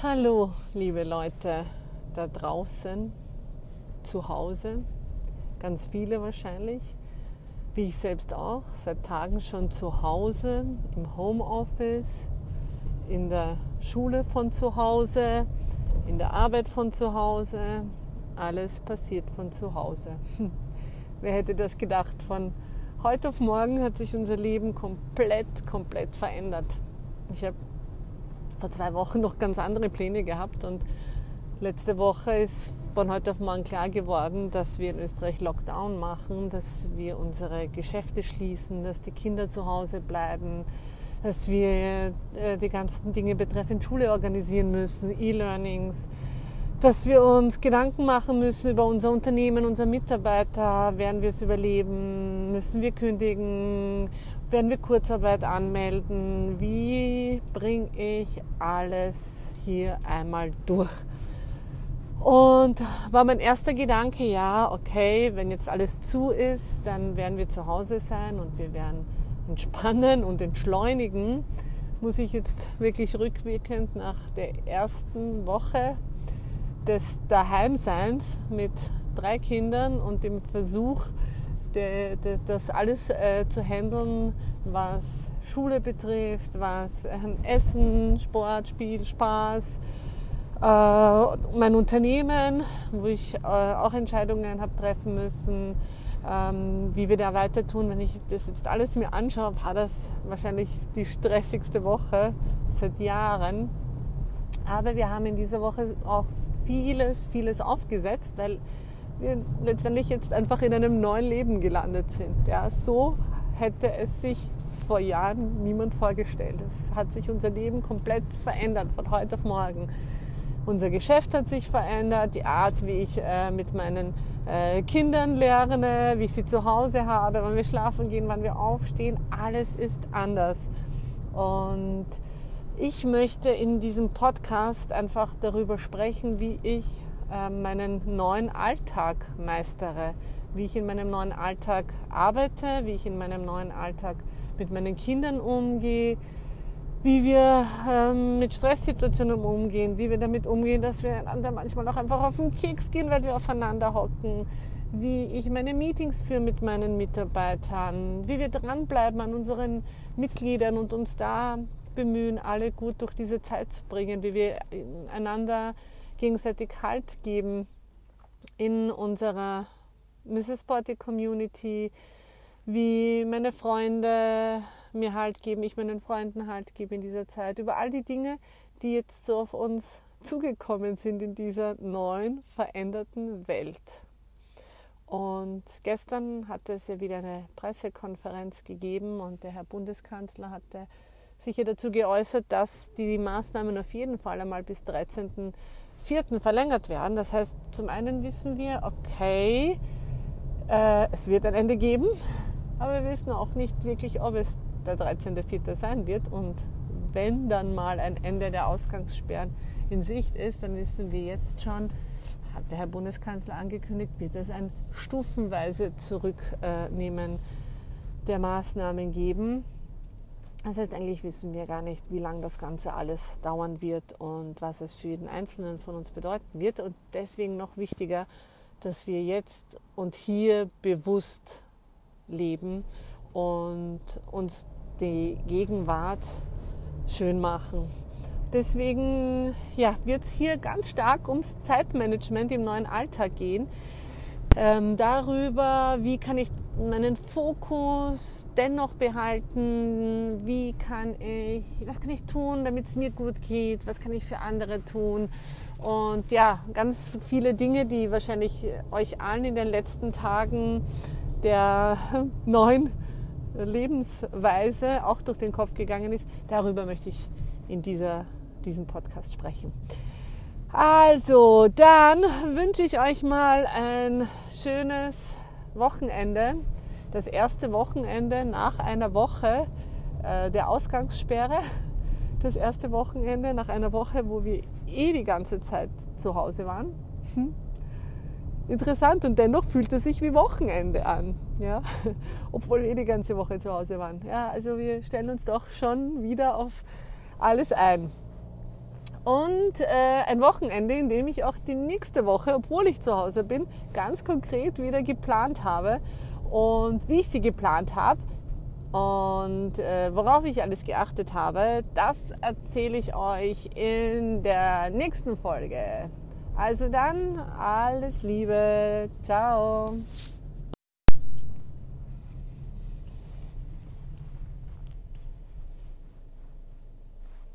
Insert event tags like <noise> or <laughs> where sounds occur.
Hallo, liebe Leute da draußen, zu Hause, ganz viele wahrscheinlich, wie ich selbst auch, seit Tagen schon zu Hause, im Homeoffice, in der Schule von zu Hause, in der Arbeit von zu Hause. Alles passiert von zu Hause. <laughs> Wer hätte das gedacht? Von heute auf morgen hat sich unser Leben komplett, komplett verändert. Ich habe vor zwei Wochen noch ganz andere Pläne gehabt und letzte Woche ist von heute auf morgen klar geworden, dass wir in Österreich Lockdown machen, dass wir unsere Geschäfte schließen, dass die Kinder zu Hause bleiben, dass wir äh, die ganzen Dinge betreffend Schule organisieren müssen, E-Learnings, dass wir uns Gedanken machen müssen über unser Unternehmen, unsere Mitarbeiter, werden wir es überleben, müssen wir kündigen, werden wir Kurzarbeit anmelden? Wie bringe ich alles hier einmal durch? Und war mein erster Gedanke, ja, okay, wenn jetzt alles zu ist, dann werden wir zu Hause sein und wir werden entspannen und entschleunigen. Muss ich jetzt wirklich rückwirkend nach der ersten Woche des Daheimseins mit drei Kindern und dem Versuch, de, de, das alles äh, zu handeln, was Schule betrifft, was äh, Essen, Sport, Spiel, Spaß, äh, mein Unternehmen, wo ich äh, auch Entscheidungen habe treffen müssen, ähm, wie wir da weiter tun. Wenn ich das jetzt alles mir anschaue, war das wahrscheinlich die stressigste Woche seit Jahren. Aber wir haben in dieser Woche auch vieles, vieles aufgesetzt, weil wir letztendlich jetzt einfach in einem neuen Leben gelandet sind. Ja, so hätte es sich vor Jahren niemand vorgestellt. Es hat sich unser Leben komplett verändert von heute auf morgen. Unser Geschäft hat sich verändert, die Art, wie ich äh, mit meinen äh, Kindern lerne, wie ich sie zu Hause habe, wann wir schlafen gehen, wann wir aufstehen, alles ist anders. Und ich möchte in diesem Podcast einfach darüber sprechen, wie ich äh, meinen neuen Alltag meistere, wie ich in meinem neuen Alltag arbeite, wie ich in meinem neuen Alltag mit meinen Kindern umgehe, wie wir ähm, mit Stresssituationen umgehen, wie wir damit umgehen, dass wir einander manchmal auch einfach auf den Keks gehen, weil wir aufeinander hocken, wie ich meine Meetings führe mit meinen Mitarbeitern, wie wir dranbleiben an unseren Mitgliedern und uns da bemühen, alle gut durch diese Zeit zu bringen, wie wir einander gegenseitig Halt geben in unserer Mrs. Party Community, wie meine Freunde mir Halt geben, ich meinen Freunden Halt gebe in dieser Zeit, über all die Dinge, die jetzt so auf uns zugekommen sind in dieser neuen, veränderten Welt. Und gestern hat es ja wieder eine Pressekonferenz gegeben und der Herr Bundeskanzler hatte sich ja dazu geäußert, dass die Maßnahmen auf jeden Fall einmal bis 13 vierten verlängert werden. Das heißt, zum einen wissen wir, okay, äh, es wird ein Ende geben, aber wir wissen auch nicht wirklich, ob es der 13.4. sein wird. Und wenn dann mal ein Ende der Ausgangssperren in Sicht ist, dann wissen wir jetzt schon, hat der Herr Bundeskanzler angekündigt, wird es ein stufenweise Zurücknehmen der Maßnahmen geben. Das heißt, eigentlich wissen wir gar nicht, wie lange das Ganze alles dauern wird und was es für jeden Einzelnen von uns bedeuten wird. Und deswegen noch wichtiger, dass wir jetzt und hier bewusst leben und uns die Gegenwart schön machen. Deswegen ja, wird es hier ganz stark ums Zeitmanagement im neuen Alltag gehen. Ähm, darüber, wie kann ich meinen Fokus dennoch behalten? Wie kann ich, was kann ich tun, damit es mir gut geht? Was kann ich für andere tun? Und ja, ganz viele Dinge, die wahrscheinlich euch allen in den letzten Tagen der <laughs> neuen Lebensweise auch durch den Kopf gegangen ist. Darüber möchte ich in dieser, diesem Podcast sprechen. Also, dann wünsche ich euch mal ein schönes Wochenende, das erste Wochenende nach einer Woche äh, der Ausgangssperre, das erste Wochenende nach einer Woche, wo wir eh die ganze Zeit zu Hause waren. Hm. interessant und dennoch fühlt es sich wie Wochenende an, ja, <laughs> obwohl wir die ganze Woche zu Hause waren. Ja, also wir stellen uns doch schon wieder auf alles ein. Und äh, ein Wochenende, in dem ich auch die nächste Woche, obwohl ich zu Hause bin, ganz konkret wieder geplant habe und wie ich sie geplant habe und äh, worauf ich alles geachtet habe, das erzähle ich euch in der nächsten Folge. Also dann, alles Liebe, ciao.